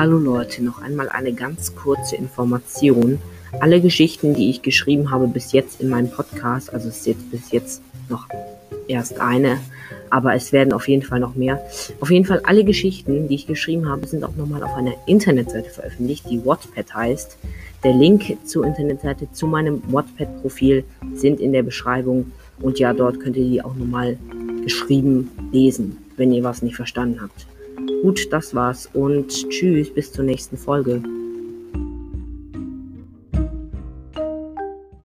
Hallo Leute, noch einmal eine ganz kurze Information. Alle Geschichten, die ich geschrieben habe bis jetzt in meinem Podcast, also es ist jetzt bis jetzt noch erst eine, aber es werden auf jeden Fall noch mehr. Auf jeden Fall alle Geschichten, die ich geschrieben habe, sind auch nochmal auf einer Internetseite veröffentlicht, die Wattpad heißt. Der Link zur Internetseite zu meinem Wattpad-Profil sind in der Beschreibung und ja, dort könnt ihr die auch nochmal geschrieben lesen, wenn ihr was nicht verstanden habt. Gut, das war's und tschüss, bis zur nächsten Folge.